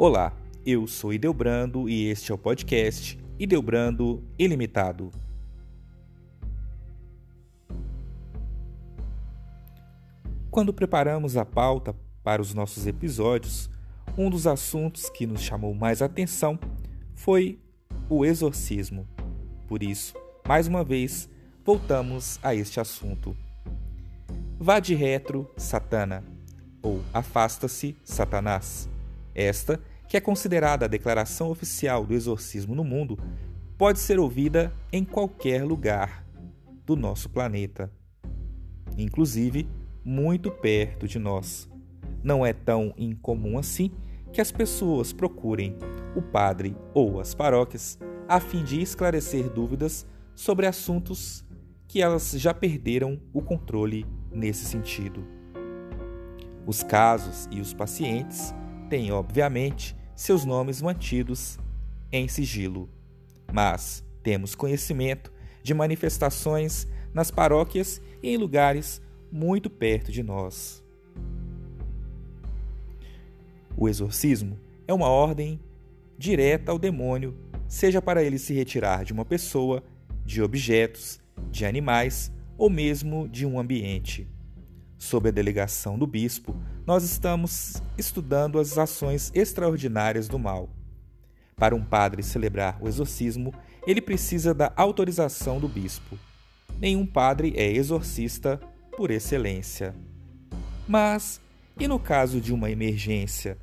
Olá, eu sou Ideobrando e este é o podcast Ideobrando Ilimitado. Quando preparamos a pauta para os nossos episódios, um dos assuntos que nos chamou mais atenção foi o exorcismo. Por isso, mais uma vez, voltamos a este assunto. Vá de retro, Satana, ou afasta-se, Satanás. Esta, que é considerada a declaração oficial do exorcismo no mundo, pode ser ouvida em qualquer lugar do nosso planeta, inclusive muito perto de nós. Não é tão incomum assim que as pessoas procurem o padre ou as paróquias a fim de esclarecer dúvidas sobre assuntos que elas já perderam o controle nesse sentido. Os casos e os pacientes têm, obviamente, seus nomes mantidos em sigilo, mas temos conhecimento de manifestações nas paróquias e em lugares muito perto de nós. O exorcismo é uma ordem direta ao demônio, seja para ele se retirar de uma pessoa, de objetos, de animais ou mesmo de um ambiente. Sob a delegação do bispo, nós estamos estudando as ações extraordinárias do mal. Para um padre celebrar o exorcismo, ele precisa da autorização do bispo. Nenhum padre é exorcista por excelência. Mas, e no caso de uma emergência?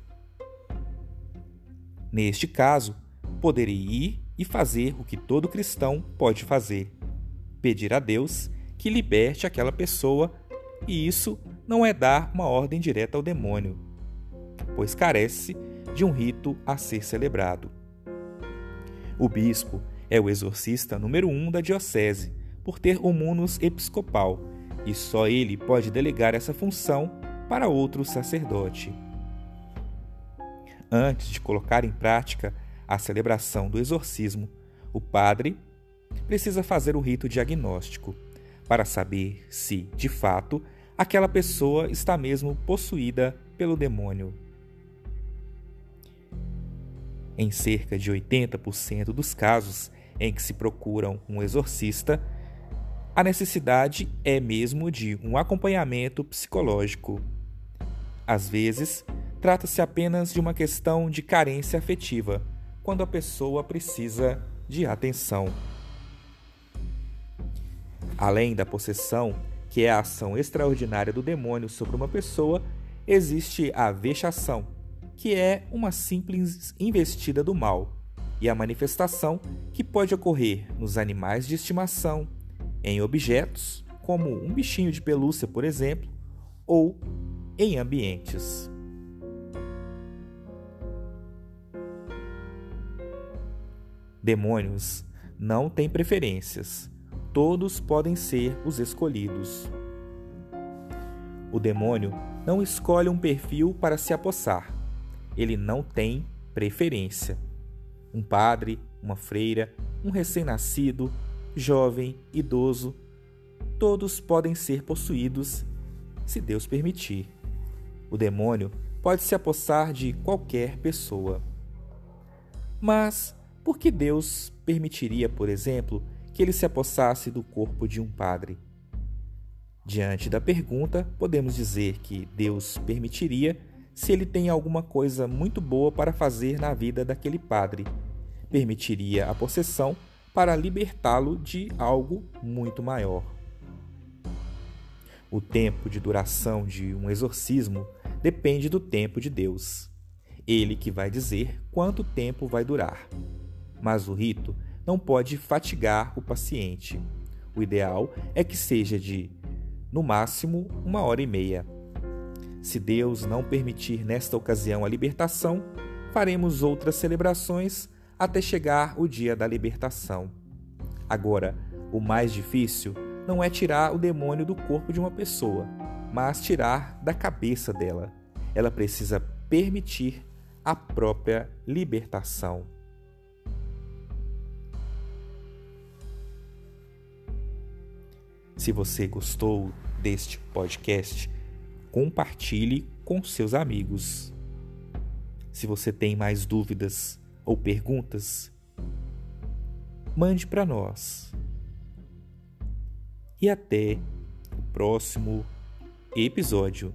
Neste caso, poderia ir e fazer o que todo cristão pode fazer: pedir a Deus que liberte aquela pessoa, e isso não é dar uma ordem direta ao demônio, pois carece de um rito a ser celebrado. O bispo é o exorcista número um da diocese, por ter o munus episcopal, e só ele pode delegar essa função para outro sacerdote. Antes de colocar em prática a celebração do exorcismo, o padre precisa fazer o rito diagnóstico para saber se, de fato, aquela pessoa está mesmo possuída pelo demônio. Em cerca de 80% dos casos em que se procuram um exorcista, a necessidade é mesmo de um acompanhamento psicológico. Às vezes, trata-se apenas de uma questão de carência afetiva, quando a pessoa precisa de atenção. Além da possessão, que é a ação extraordinária do demônio sobre uma pessoa, existe a vexação, que é uma simples investida do mal, e a manifestação, que pode ocorrer nos animais de estimação, em objetos, como um bichinho de pelúcia, por exemplo, ou em ambientes. Demônios não têm preferências. Todos podem ser os escolhidos. O demônio não escolhe um perfil para se apossar. Ele não tem preferência. Um padre, uma freira, um recém-nascido, jovem, idoso, todos podem ser possuídos se Deus permitir. O demônio pode se apossar de qualquer pessoa. Mas por que Deus permitiria, por exemplo, que ele se apossasse do corpo de um padre? Diante da pergunta, podemos dizer que Deus permitiria se ele tem alguma coisa muito boa para fazer na vida daquele padre. Permitiria a possessão para libertá-lo de algo muito maior. O tempo de duração de um exorcismo depende do tempo de Deus. Ele que vai dizer quanto tempo vai durar. Mas o rito não pode fatigar o paciente. O ideal é que seja de, no máximo, uma hora e meia. Se Deus não permitir nesta ocasião a libertação, faremos outras celebrações até chegar o dia da libertação. Agora, o mais difícil não é tirar o demônio do corpo de uma pessoa, mas tirar da cabeça dela. Ela precisa permitir a própria libertação. Se você gostou deste podcast, compartilhe com seus amigos. Se você tem mais dúvidas ou perguntas, mande para nós. E até o próximo episódio.